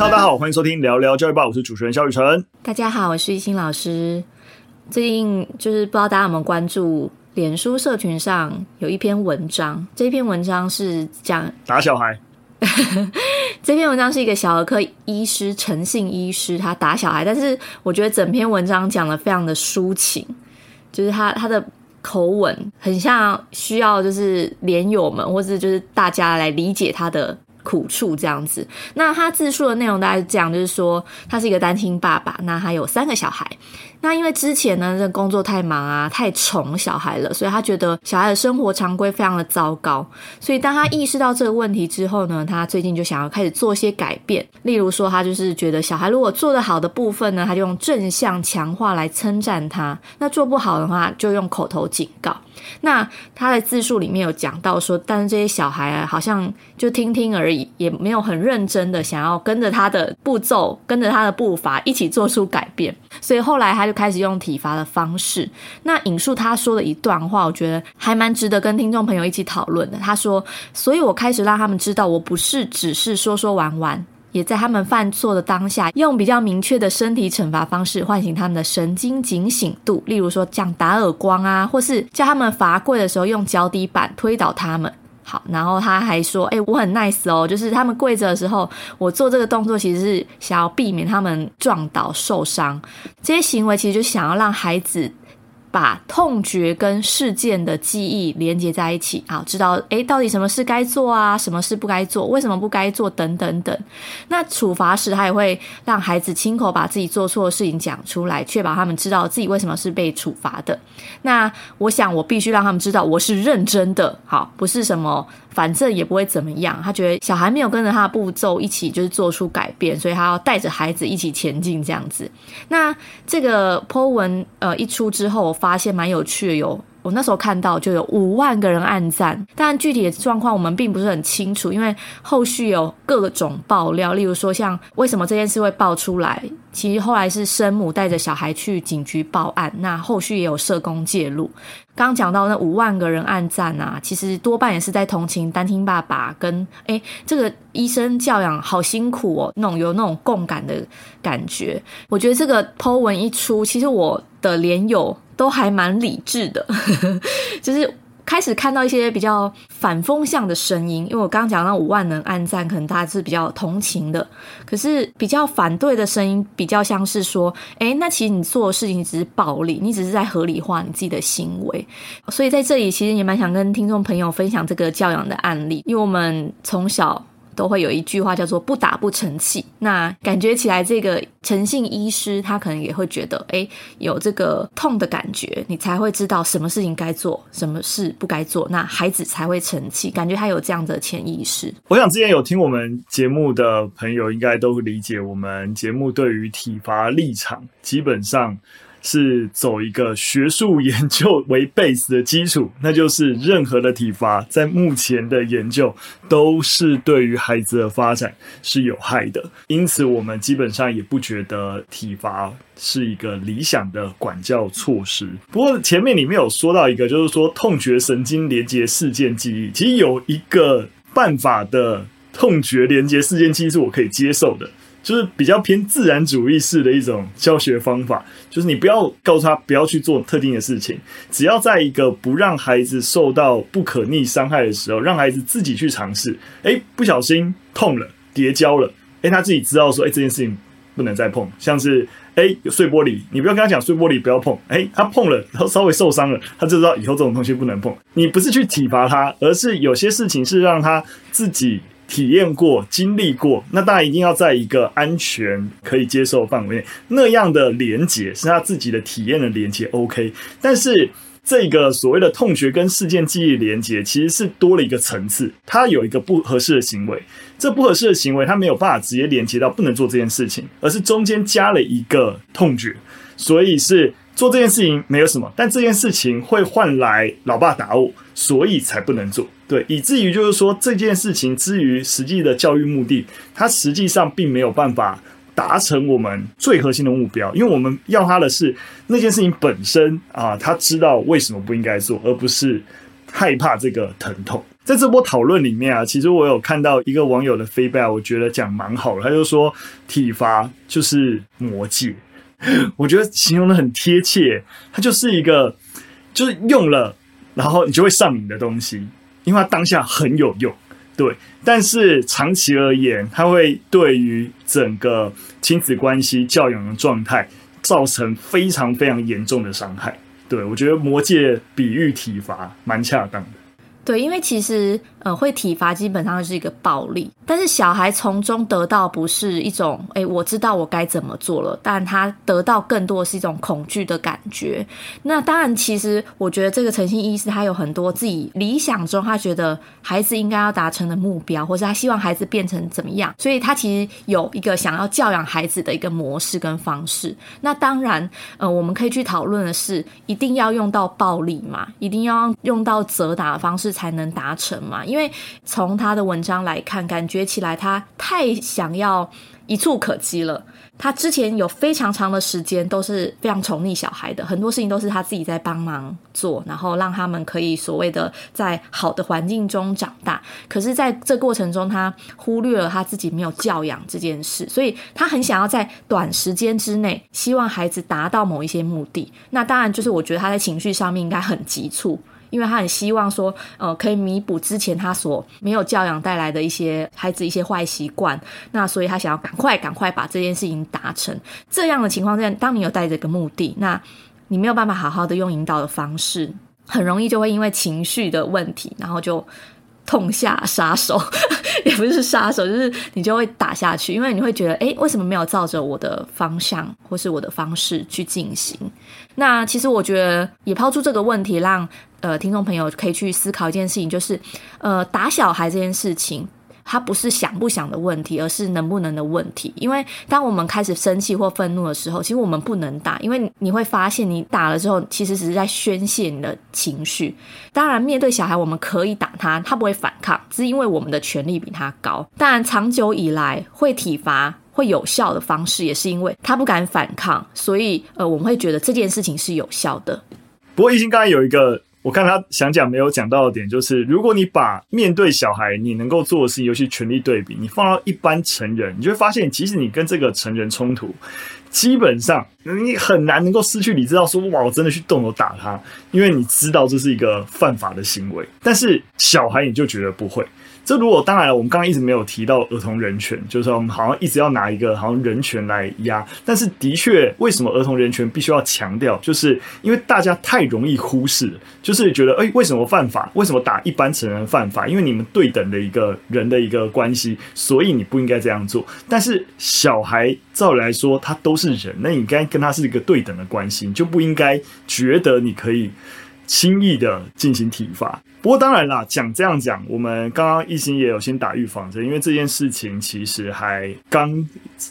大家好，欢迎收听聊聊教育吧，我是主持人肖雨辰。大家好，我是一心老师。最近就是不知道大家有没有关注，脸书社群上有一篇文章，这篇文章是讲 打小孩。这篇文章是一个小儿科医师陈姓医师，他打小孩，但是我觉得整篇文章讲的非常的抒情，就是他他的。口吻很像需要就是连友们或者就是大家来理解他的苦处这样子。那他自述的内容大概是这样，就是说他是一个单亲爸爸，那他有三个小孩。那因为之前呢，这工作太忙啊，太宠小孩了，所以他觉得小孩的生活常规非常的糟糕。所以当他意识到这个问题之后呢，他最近就想要开始做些改变。例如说，他就是觉得小孩如果做得好的部分呢，他就用正向强化来称赞他；那做不好的话，就用口头警告。那他的自述里面有讲到说，但是这些小孩啊，好像就听听而已，也没有很认真的想要跟着他的步骤，跟着他的步伐一起做出改变。所以后来他就开始用体罚的方式。那引述他说的一段话，我觉得还蛮值得跟听众朋友一起讨论的。他说：“所以我开始让他们知道，我不是只是说说玩玩。”也在他们犯错的当下，用比较明确的身体惩罚方式唤醒他们的神经警醒度，例如说像打耳光啊，或是叫他们罚跪的时候用脚底板推倒他们。好，然后他还说：“哎，我很 nice 哦，就是他们跪着的时候，我做这个动作其实是想要避免他们撞倒受伤。这些行为其实就想要让孩子。”把痛觉跟事件的记忆连接在一起，好，知道诶，到底什么事该做啊，什么事不该做，为什么不该做，等等等。那处罚时，他也会让孩子亲口把自己做错的事情讲出来，确保他们知道自己为什么是被处罚的。那我想，我必须让他们知道我是认真的，好，不是什么。反正也不会怎么样。他觉得小孩没有跟着他的步骤一起，就是做出改变，所以他要带着孩子一起前进这样子。那这个 po 文呃一出之后，我发现蛮有趣的哟。我那时候看到就有五万个人按赞，但具体的状况我们并不是很清楚，因为后续有各种爆料，例如说像为什么这件事会爆出来，其实后来是生母带着小孩去警局报案，那后续也有社工介入。刚刚讲到那五万个人按赞啊，其实多半也是在同情单亲爸爸跟诶这个医生教养好辛苦哦，那种有那种共感的感觉。我觉得这个 po 文一出，其实我的连友。都还蛮理智的，就是开始看到一些比较反风向的声音。因为我刚刚讲到五万人按赞，可能大家是比较同情的，可是比较反对的声音，比较像是说，诶，那其实你做的事情只是暴力，你只是在合理化你自己的行为。所以在这里，其实也蛮想跟听众朋友分享这个教养的案例，因为我们从小。都会有一句话叫做“不打不成器”，那感觉起来，这个诚信医师他可能也会觉得，哎，有这个痛的感觉，你才会知道什么事情该做，什么事不该做，那孩子才会成器。感觉他有这样的潜意识。我想之前有听我们节目的朋友，应该都理解我们节目对于体罚立场，基本上。是走一个学术研究为 base 的基础，那就是任何的体罚在目前的研究都是对于孩子的发展是有害的，因此我们基本上也不觉得体罚是一个理想的管教措施。不过前面里面有说到一个，就是说痛觉神经连接事件记忆，其实有一个办法的痛觉连接事件记忆是我可以接受的。就是比较偏自然主义式的一种教学方法，就是你不要告诉他不要去做特定的事情，只要在一个不让孩子受到不可逆伤害的时候，让孩子自己去尝试。诶，不小心痛了，跌跤了，诶，他自己知道说，诶，这件事情不能再碰。像是诶，有碎玻璃，你不要跟他讲碎玻璃不要碰，诶，他碰了，然后稍微受伤了，他就知道以后这种东西不能碰。你不是去体罚他，而是有些事情是让他自己。体验过、经历过，那当然一定要在一个安全、可以接受范围内。那样的连接是他自己的体验的连接，OK。但是这个所谓的痛觉跟事件记忆连接，其实是多了一个层次。他有一个不合适的行为，这不合适的行为，他没有办法直接连接到不能做这件事情，而是中间加了一个痛觉，所以是。做这件事情没有什么，但这件事情会换来老爸打我，所以才不能做。对，以至于就是说这件事情之于实际的教育目的，它实际上并没有办法达成我们最核心的目标，因为我们要他的是那件事情本身啊，他知道为什么不应该做，而不是害怕这个疼痛。在这波讨论里面啊，其实我有看到一个网友的 feedback，我觉得讲蛮好的。他就说体罚就是魔戒，我觉得形容的很贴切。它就是一个，就是用了，然后你就会上瘾的东西，因为它当下很有用，对。但是长期而言，它会对于整个亲子关系、教养的状态造成非常非常严重的伤害。对，我觉得魔戒比喻体罚蛮恰当的。对，因为其实呃，会体罚基本上是一个暴力，但是小孩从中得到不是一种诶，我知道我该怎么做了，但他得到更多的是一种恐惧的感觉。那当然，其实我觉得这个诚信医师他有很多自己理想中他觉得孩子应该要达成的目标，或者他希望孩子变成怎么样，所以他其实有一个想要教养孩子的一个模式跟方式。那当然，呃，我们可以去讨论的是，一定要用到暴力嘛？一定要用到责打的方式才能达成嘛？因为从他的文章来看，感觉起来他太想要一触可及了。他之前有非常长的时间都是非常宠溺小孩的，很多事情都是他自己在帮忙做，然后让他们可以所谓的在好的环境中长大。可是，在这过程中，他忽略了他自己没有教养这件事，所以他很想要在短时间之内，希望孩子达到某一些目的。那当然，就是我觉得他在情绪上面应该很急促。因为他很希望说，呃，可以弥补之前他所没有教养带来的一些孩子一些坏习惯，那所以他想要赶快赶快把这件事情达成。这样的情况下，当你有带着一个目的，那你没有办法好好的用引导的方式，很容易就会因为情绪的问题，然后就痛下杀手，也不是杀手，就是你就会打下去，因为你会觉得，诶，为什么没有照着我的方向或是我的方式去进行？那其实我觉得也抛出这个问题，让。呃，听众朋友可以去思考一件事情，就是，呃，打小孩这件事情，它不是想不想的问题，而是能不能的问题。因为当我们开始生气或愤怒的时候，其实我们不能打，因为你会发现，你打了之后，其实只是在宣泄你的情绪。当然，面对小孩，我们可以打他，他不会反抗，只是因为我们的权力比他高。当然，长久以来会体罚会有效的方式，也是因为他不敢反抗，所以呃，我们会觉得这件事情是有效的。不过，懿心刚才有一个。我看他想讲没有讲到的点，就是如果你把面对小孩你能够做的事情，尤其权力对比，你放到一般成人，你就会发现，即使你跟这个成人冲突，基本上你很难能够失去理智到说，哇，我真的去动手打他，因为你知道这是一个犯法的行为。但是小孩你就觉得不会。这如果当然了，我们刚刚一直没有提到儿童人权，就是说我们好像一直要拿一个好像人权来压。但是的确，为什么儿童人权必须要强调？就是因为大家太容易忽视，就是觉得哎，为什么犯法？为什么打一般成人犯法？因为你们对等的一个人的一个关系，所以你不应该这样做。但是小孩照理来说，他都是人，那你应该跟他是一个对等的关系，你就不应该觉得你可以。轻易的进行体罚，不过当然啦，讲这样讲，我们刚刚一心也有先打预防针，因为这件事情其实还刚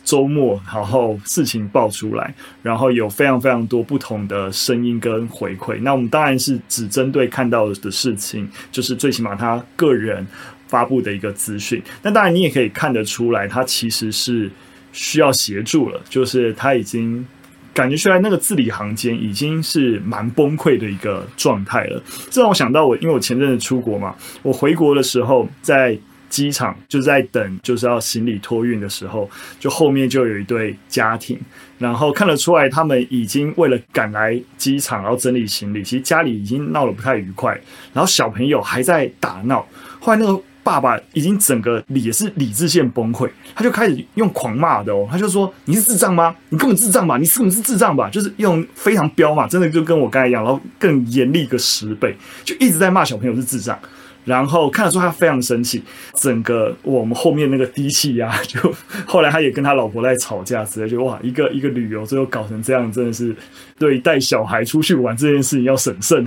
周末，然后事情爆出来，然后有非常非常多不同的声音跟回馈。那我们当然是只针对看到的事情，就是最起码他个人发布的一个资讯。那当然你也可以看得出来，他其实是需要协助了，就是他已经。感觉出来，那个字里行间已经是蛮崩溃的一个状态了。这让我想到我，因为我前阵子出国嘛，我回国的时候在机场就在等，就是要行李托运的时候，就后面就有一对家庭，然后看得出来他们已经为了赶来机场，然后整理行李，其实家里已经闹得不太愉快，然后小朋友还在打闹，后来那个。爸爸已经整个也是理智线崩溃，他就开始用狂骂的哦，他就说：“你是智障吗？你根本智障吧？你是不是智障吧？”就是用非常彪嘛，真的就跟我刚才一样，然后更严厉个十倍，就一直在骂小朋友是智障。然后看得出他非常生气，整个我们后面那个低气压，就后来他也跟他老婆在吵架之类，就哇，一个一个旅游最后搞成这样，真的是对带小孩出去玩这件事情要审慎。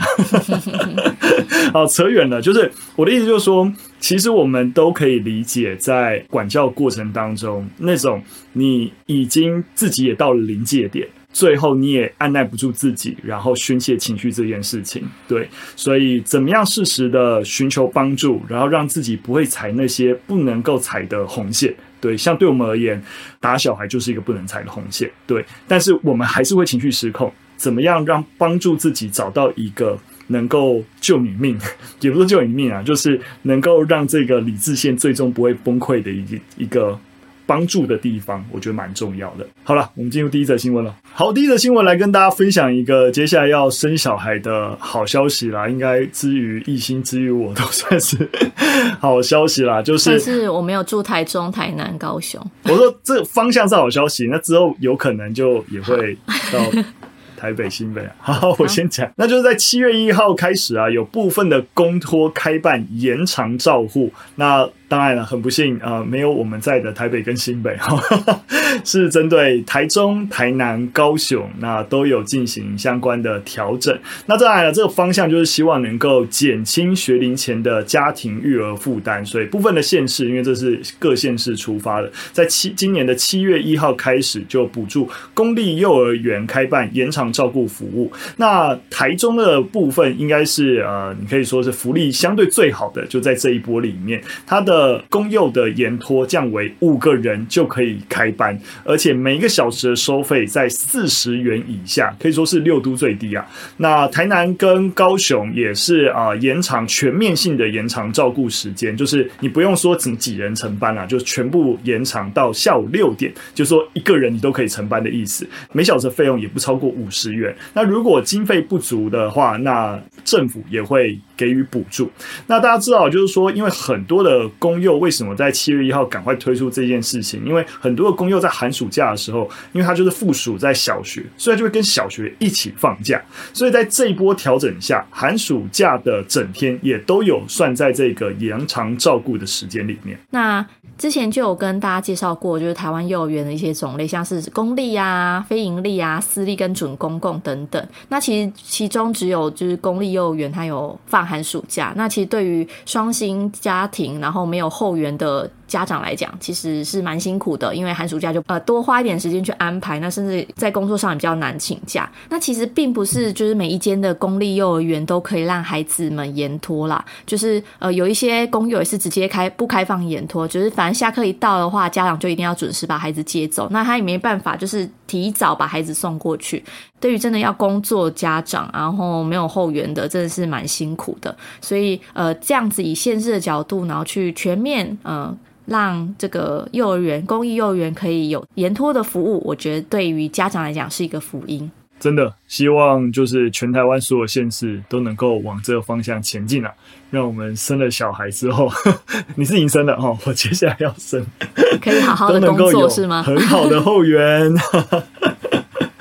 好，扯远了，就是我的意思就是说，其实我们都可以理解，在管教过程当中，那种你已经自己也到了临界点。最后你也按捺不住自己，然后宣泄情绪这件事情，对，所以怎么样适时的寻求帮助，然后让自己不会踩那些不能够踩的红线，对，像对我们而言，打小孩就是一个不能踩的红线，对，但是我们还是会情绪失控，怎么样让帮助自己找到一个能够救你命，也不是救你命啊，就是能够让这个理智线最终不会崩溃的一个一个。帮助的地方，我觉得蛮重要的。好了，我们进入第一则新闻了。好，第一则新闻来跟大家分享一个接下来要生小孩的好消息啦。应该之于一心之于我都算是 好消息啦。就是，但是我没有住台中、台南、高雄。我说这方向是好消息，那之后有可能就也会到。台北、新北，好，我先讲，那就是在七月一号开始啊，有部分的公托开办延长照护。那当然了，很不幸啊、呃，没有我们在的台北跟新北，哈哈，是针对台中、台南、高雄，那都有进行相关的调整。那当然了，这个方向就是希望能够减轻学龄前的家庭育儿负担。所以部分的县市，因为这是各县市出发的，在七今年的七月一号开始就补助公立幼儿园开办延长。照顾服务，那台中的部分应该是呃，你可以说是福利相对最好的，就在这一波里面，它的呃公幼的延托降为五个人就可以开班，而且每一个小时的收费在四十元以下，可以说是六都最低啊。那台南跟高雄也是啊、延长全面性的延长照顾时间，就是你不用说几几人成班啊，就全部延长到下午六点，就说一个人你都可以成班的意思，每小时费用也不超过五。十元。那如果经费不足的话，那政府也会给予补助。那大家知道，就是说，因为很多的公幼为什么在七月一号赶快推出这件事情？因为很多的公幼在寒暑假的时候，因为它就是附属在小学，所以就会跟小学一起放假。所以在这一波调整下，寒暑假的整天也都有算在这个延长照顾的时间里面。那之前就有跟大家介绍过，就是台湾幼儿园的一些种类，像是公立啊、非营利啊、私立跟准公共等等。那其实其中只有就是公立幼儿园它有放寒暑假。那其实对于双薪家庭，然后没有后援的家长来讲，其实是蛮辛苦的，因为寒暑假就呃多花一点时间去安排，那甚至在工作上也比较难请假。那其实并不是就是每一间的公立幼儿园都可以让孩子们延托啦，就是呃有一些公幼也是直接开不开放延托，就是反正。下课一到的话，家长就一定要准时把孩子接走。那他也没办法，就是提早把孩子送过去。对于真的要工作家长，然后没有后援的，真的是蛮辛苦的。所以，呃，这样子以现实的角度，然后去全面，呃，让这个幼儿园、公益幼儿园可以有延托的服务，我觉得对于家长来讲是一个福音。真的希望就是全台湾所有县市都能够往这个方向前进啊！让我们生了小孩之后，呵 呵你是已经生了哦，我接下来要生，可以好好的工作是吗？很好的后援。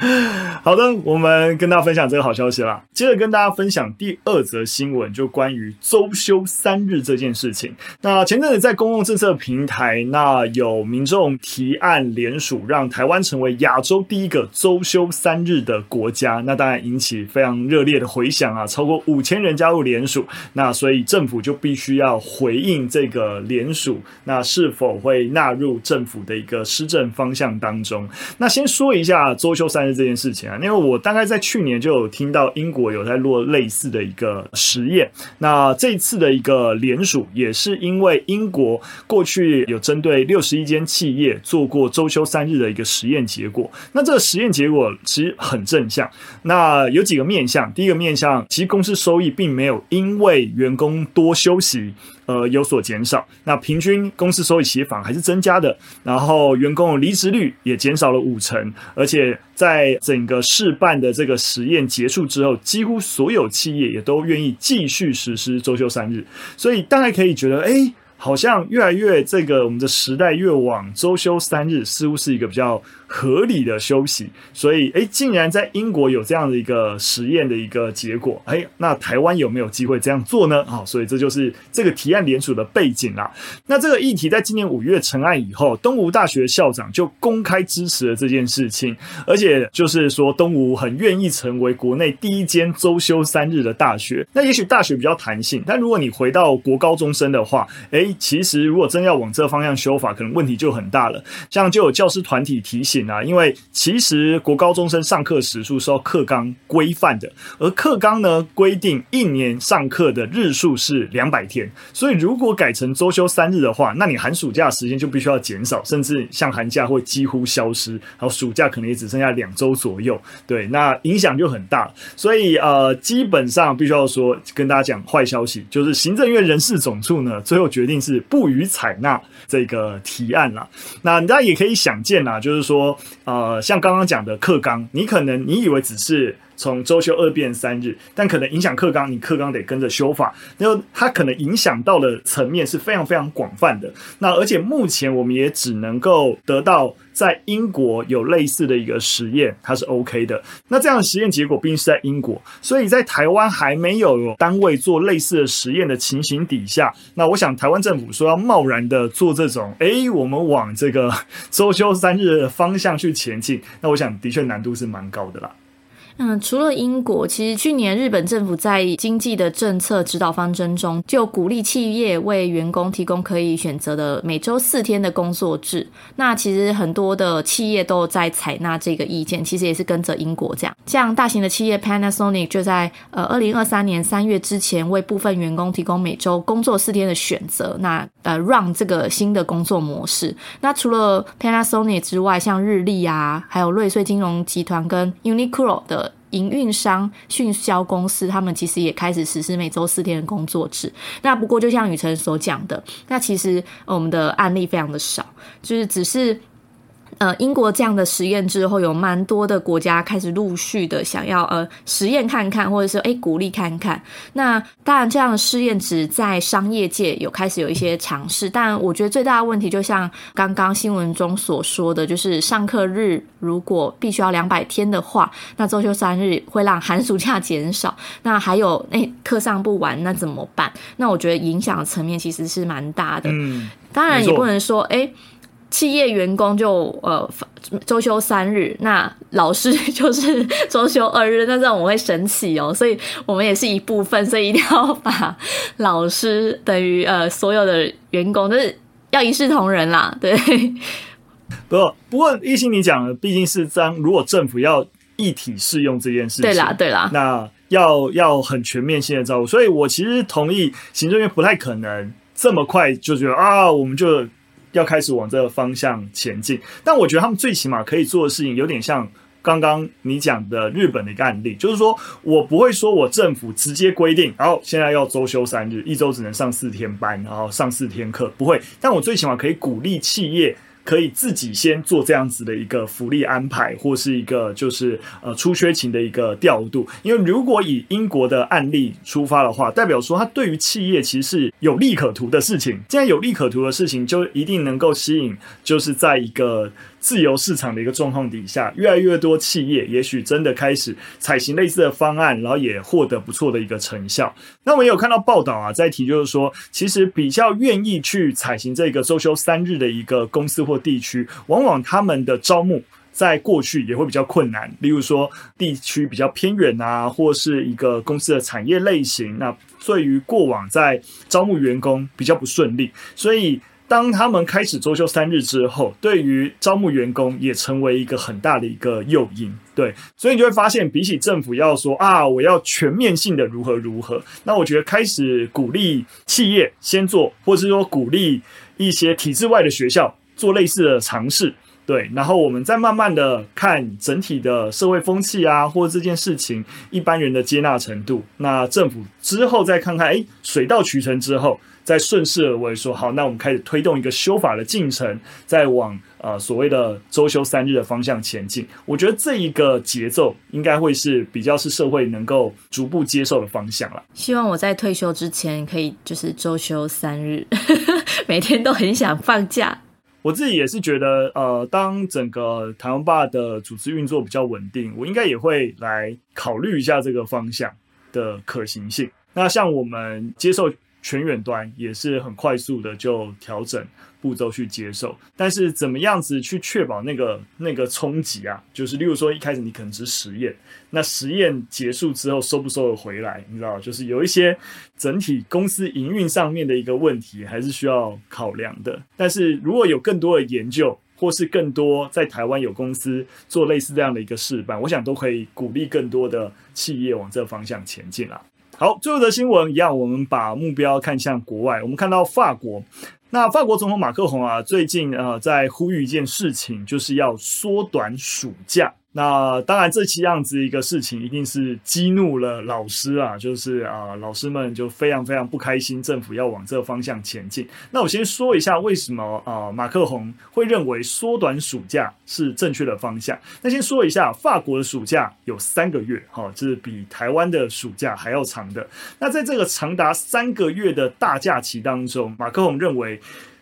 好的，我们跟大家分享这个好消息啦。接着跟大家分享第二则新闻，就关于周休三日这件事情。那前阵子在公共政策平台，那有民众提案联署，让台湾成为亚洲第一个周休三日的国家。那当然引起非常热烈的回响啊，超过五千人加入联署。那所以政府就必须要回应这个联署，那是否会纳入政府的一个施政方向当中？那先说一下周休三日这件事情啊。因为我大概在去年就有听到英国有在做类似的一个实验，那这次的一个联署也是因为英国过去有针对六十一间企业做过周休三日的一个实验结果，那这个实验结果其实很正向，那有几个面向，第一个面向，其实公司收益并没有因为员工多休息。呃，有所减少，那平均公司收益其实反而还是增加的，然后员工离职率也减少了五成，而且在整个试办的这个实验结束之后，几乎所有企业也都愿意继续实施周休三日，所以大家可以觉得，哎，好像越来越这个我们的时代越往周休三日，似乎是一个比较。合理的休息，所以诶，竟然在英国有这样的一个实验的一个结果，诶，那台湾有没有机会这样做呢？好，所以这就是这个提案联署的背景啦。那这个议题在今年五月成案以后，东吴大学校长就公开支持了这件事情，而且就是说东吴很愿意成为国内第一间周休三日的大学。那也许大学比较弹性，但如果你回到国高中生的话，诶，其实如果真要往这方向修法，可能问题就很大了。这样就有教师团体提醒。啊，因为其实国高中生上课时数是要课纲规范的，而课纲呢规定一年上课的日数是两百天，所以如果改成周休三日的话，那你寒暑假时间就必须要减少，甚至像寒假会几乎消失，然后暑假可能也只剩下两周左右，对，那影响就很大。所以呃，基本上必须要说跟大家讲坏消息，就是行政院人事总处呢最后决定是不予采纳这个提案啦。那大家也可以想见啦，就是说呃，像刚刚讲的课纲，你可能你以为只是。从周休二变三日，但可能影响课纲，你课纲得跟着修法，然后它可能影响到的层面是非常非常广泛的。那而且目前我们也只能够得到在英国有类似的一个实验，它是 OK 的。那这样的实验结果毕竟是在英国，所以在台湾还没有单位做类似的实验的情形底下，那我想台湾政府说要贸然的做这种，哎，我们往这个周休三日的方向去前进，那我想的确难度是蛮高的啦。嗯，除了英国，其实去年日本政府在经济的政策指导方针中，就鼓励企业为员工提供可以选择的每周四天的工作制。那其实很多的企业都在采纳这个意见，其实也是跟着英国这样。像大型的企业 Panasonic 就在呃二零二三年三月之前，为部分员工提供每周工作四天的选择。那呃让这个新的工作模式。那除了 Panasonic 之外，像日立啊，还有瑞穗金融集团跟 Uniqlo 的。营运商、迅销公司，他们其实也开始实施每周四天的工作制。那不过，就像宇辰所讲的，那其实我们的案例非常的少，就是只是。呃，英国这样的实验之后，有蛮多的国家开始陆续的想要呃实验看看，或者是诶鼓励看看。那当然，这样的试验只在商业界有开始有一些尝试，但我觉得最大的问题，就像刚刚新闻中所说的，就是上课日如果必须要两百天的话，那周休三日会让寒暑假减少。那还有诶课上不完，那怎么办？那我觉得影响层面其实是蛮大的。嗯，当然也不能说诶。企业员工就呃周休三日，那老师就是周休二日，那这样我会生气哦，所以我们也是一部分，所以一定要把老师等于呃所有的员工，就是要一视同仁啦，对。不过不过，一心你讲的毕竟是当如果政府要一体适用这件事情，对啦对啦，那要要很全面性的照顾，所以我其实同意行政院不太可能这么快就觉得啊，我们就。要开始往这个方向前进，但我觉得他们最起码可以做的事情有点像刚刚你讲的日本的一个案例，就是说我不会说我政府直接规定，然后现在要周休三日，一周只能上四天班，然后上四天课，不会，但我最起码可以鼓励企业。可以自己先做这样子的一个福利安排，或是一个就是呃出缺勤的一个调度。因为如果以英国的案例出发的话，代表说它对于企业其实是有利可图的事情。既然有利可图的事情，就一定能够吸引，就是在一个。自由市场的一个状况底下，越来越多企业也许真的开始采行类似的方案，然后也获得不错的一个成效。那我们有看到报道啊，在提就是说，其实比较愿意去采行这个周休三日的一个公司或地区，往往他们的招募在过去也会比较困难。例如说，地区比较偏远啊，或是一个公司的产业类型，那对于过往在招募员工比较不顺利，所以。当他们开始周休三日之后，对于招募员工也成为一个很大的一个诱因。对，所以你就会发现，比起政府要说啊，我要全面性的如何如何，那我觉得开始鼓励企业先做，或是说鼓励一些体制外的学校做类似的尝试。对，然后我们再慢慢的看整体的社会风气啊，或这件事情一般人的接纳程度。那政府之后再看看，哎，水到渠成之后。再顺势而为，说好，那我们开始推动一个修法的进程，再往呃所谓的周休三日的方向前进。我觉得这一个节奏应该会是比较是社会能够逐步接受的方向了。希望我在退休之前可以就是周休三日，每天都很想放假。我自己也是觉得，呃，当整个台湾吧的组织运作比较稳定，我应该也会来考虑一下这个方向的可行性。那像我们接受。全远端也是很快速的就调整步骤去接受，但是怎么样子去确保那个那个冲击啊？就是例如说一开始你可能只是实验，那实验结束之后收不收得回来？你知道，就是有一些整体公司营运上面的一个问题，还是需要考量的。但是如果有更多的研究。或是更多在台湾有公司做类似这样的一个示范，我想都可以鼓励更多的企业往这方向前进啊。好，最后的新闻一样，我们把目标看向国外，我们看到法国。那法国总统马克宏啊，最近呃在呼吁一件事情，就是要缩短暑假。那当然，这期样子一个事情，一定是激怒了老师啊，就是啊，老师们就非常非常不开心，政府要往这个方向前进。那我先说一下，为什么啊，马克宏会认为缩短暑假是正确的方向。那先说一下，法国的暑假有三个月，哈，这是比台湾的暑假还要长的。那在这个长达三个月的大假期当中，马克宏认为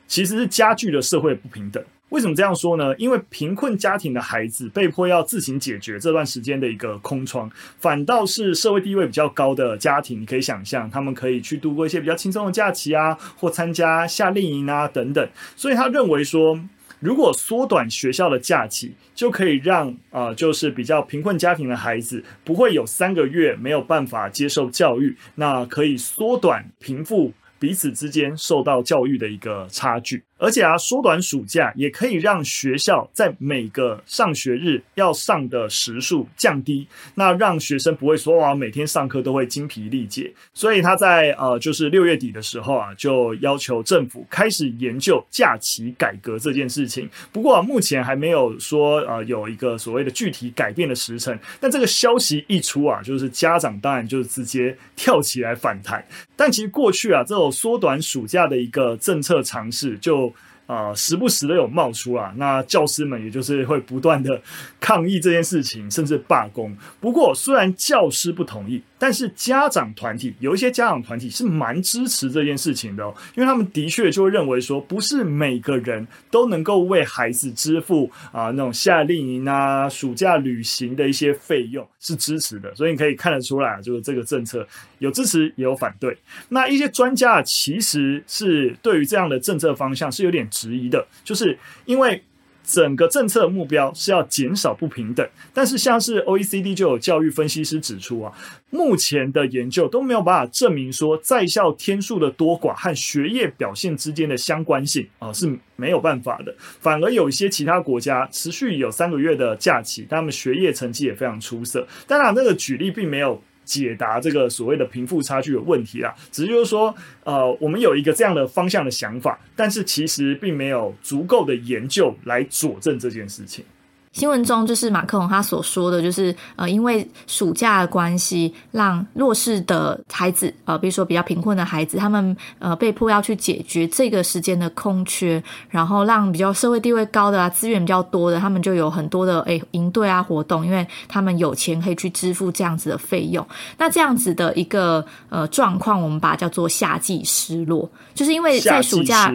其实是加剧了社会不平等。为什么这样说呢？因为贫困家庭的孩子被迫要自行解决这段时间的一个空窗，反倒是社会地位比较高的家庭，你可以想象，他们可以去度过一些比较轻松的假期啊，或参加夏令营啊等等。所以他认为说，如果缩短学校的假期，就可以让啊、呃，就是比较贫困家庭的孩子不会有三个月没有办法接受教育，那可以缩短贫富彼此之间受到教育的一个差距。而且啊，缩短暑假也可以让学校在每个上学日要上的时数降低，那让学生不会说哇，每天上课都会精疲力竭。所以他在呃，就是六月底的时候啊，就要求政府开始研究假期改革这件事情。不过啊，目前还没有说呃有一个所谓的具体改变的时程。但这个消息一出啊，就是家长当然就是直接跳起来反弹。但其实过去啊，这种缩短暑假的一个政策尝试就。啊、时不时的有冒出啊，那教师们也就是会不断的 抗议这件事情，甚至罢工。不过，虽然教师不同意，但是家长团体有一些家长团体是蛮支持这件事情的哦，因为他们的确就会认为说，不是每个人都能够为孩子支付啊、那种夏令营啊、暑假旅行的一些费用，是支持的。所以你可以看得出来，就是这个政策有支持也有反对。那一些专家其实是对于这样的政策方向是有点。质疑的，就是因为整个政策目标是要减少不平等，但是像是 OECD 就有教育分析师指出啊，目前的研究都没有办法证明说在校天数的多寡和学业表现之间的相关性啊，是没有办法的，反而有一些其他国家持续有三个月的假期，他们学业成绩也非常出色。当然，那个举例并没有。解答这个所谓的贫富差距的问题啦，只是就是说，呃，我们有一个这样的方向的想法，但是其实并没有足够的研究来佐证这件事情。新闻中就是马克龙他所说的，就是呃，因为暑假的关系，让弱势的孩子，呃，比如说比较贫困的孩子，他们呃被迫要去解决这个时间的空缺，然后让比较社会地位高的啊，资源比较多的，他们就有很多的诶营队啊活动，因为他们有钱可以去支付这样子的费用。那这样子的一个呃状况，我们把它叫做夏季失落，就是因为在暑假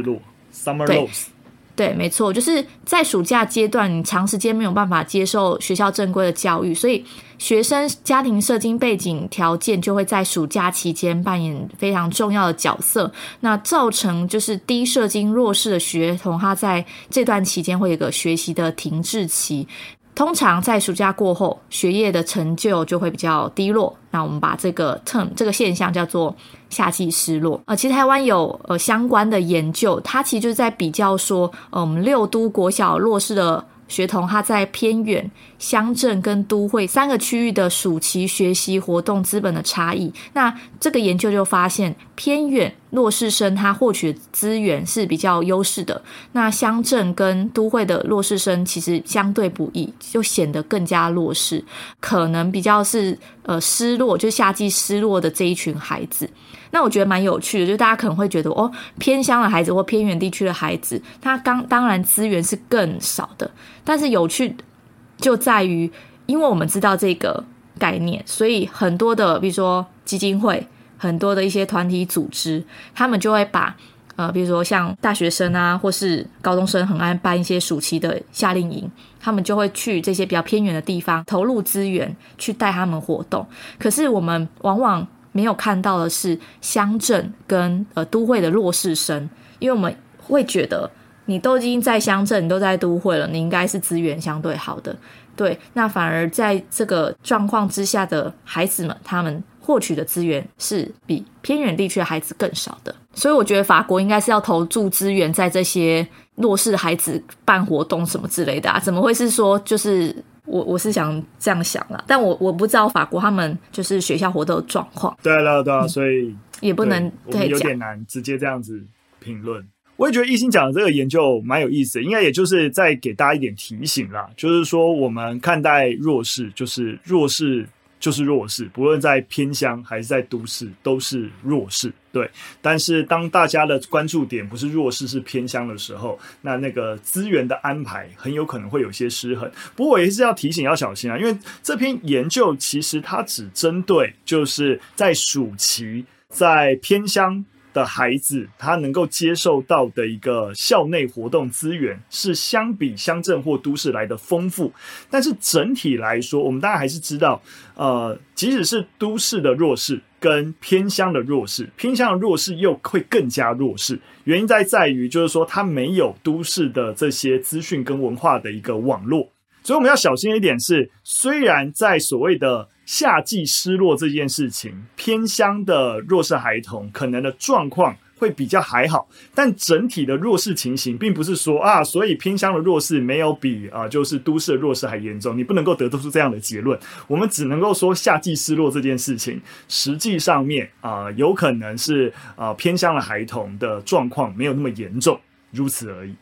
，Summer loss。对，没错，就是在暑假阶段，你长时间没有办法接受学校正规的教育，所以学生家庭社经背景条件就会在暑假期间扮演非常重要的角色。那造成就是低社经弱势的学童，他在这段期间会有个学习的停滞期。通常在暑假过后，学业的成就就会比较低落。那我们把这个 term 这个现象叫做夏季失落。呃，其实台湾有呃相关的研究，它其实就是在比较说，呃，我们六都国小弱势的。学童他在偏远乡镇跟都会三个区域的暑期学习活动资本的差异，那这个研究就发现，偏远弱势生他获取资源是比较优势的，那乡镇跟都会的弱势生其实相对不易，就显得更加弱势，可能比较是呃失落，就夏季失落的这一群孩子。那我觉得蛮有趣的，就大家可能会觉得哦，偏乡的孩子或偏远地区的孩子，他刚当然资源是更少的，但是有趣就在于，因为我们知道这个概念，所以很多的，比如说基金会，很多的一些团体组织，他们就会把呃，比如说像大学生啊，或是高中生，很爱办一些暑期的夏令营，他们就会去这些比较偏远的地方投入资源去带他们活动。可是我们往往没有看到的是乡镇跟呃都会的弱势生，因为我们会觉得你都已经在乡镇，你都在都会了，你应该是资源相对好的，对，那反而在这个状况之下的孩子们，他们获取的资源是比偏远地区的孩子更少的。所以我觉得法国应该是要投注资源在这些弱势孩子办活动什么之类的啊？怎么会是说就是我我是想这样想了，但我我不知道法国他们就是学校活动的状况。对了对了，所以也不能对，有点难直接这样子评论。我也觉得一心讲的这个研究蛮有意思的，应该也就是在给大家一点提醒啦，就是说我们看待弱势，就是弱势就是弱势，不论在偏乡还是在都市，都是弱势。对，但是当大家的关注点不是弱势，是偏乡的时候，那那个资源的安排很有可能会有些失衡。不过我也是要提醒要小心啊，因为这篇研究其实它只针对就是在暑期在偏乡。的孩子，他能够接受到的一个校内活动资源是相比乡镇或都市来的丰富，但是整体来说，我们当然还是知道，呃，即使是都市的弱势跟偏乡的弱势，偏乡的弱势又会更加弱势。原因在在于，就是说他没有都市的这些资讯跟文化的一个网络，所以我们要小心一点是，虽然在所谓的。夏季失落这件事情，偏乡的弱势孩童可能的状况会比较还好，但整体的弱势情形，并不是说啊，所以偏乡的弱势没有比啊，就是都市的弱势还严重。你不能够得出这样的结论。我们只能够说，夏季失落这件事情，实际上面啊，有可能是啊，偏乡的孩童的状况没有那么严重，如此而已。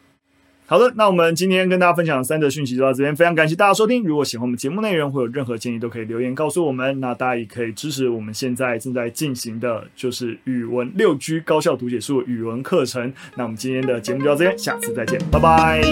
好的，那我们今天跟大家分享的三则讯息就到这边，非常感谢大家收听。如果喜欢我们节目内容，或有任何建议，都可以留言告诉我们。那大家也可以支持我们现在正在进行的，就是语文六 G 高效读解术语文课程。那我们今天的节目就到这边，下次再见，拜拜。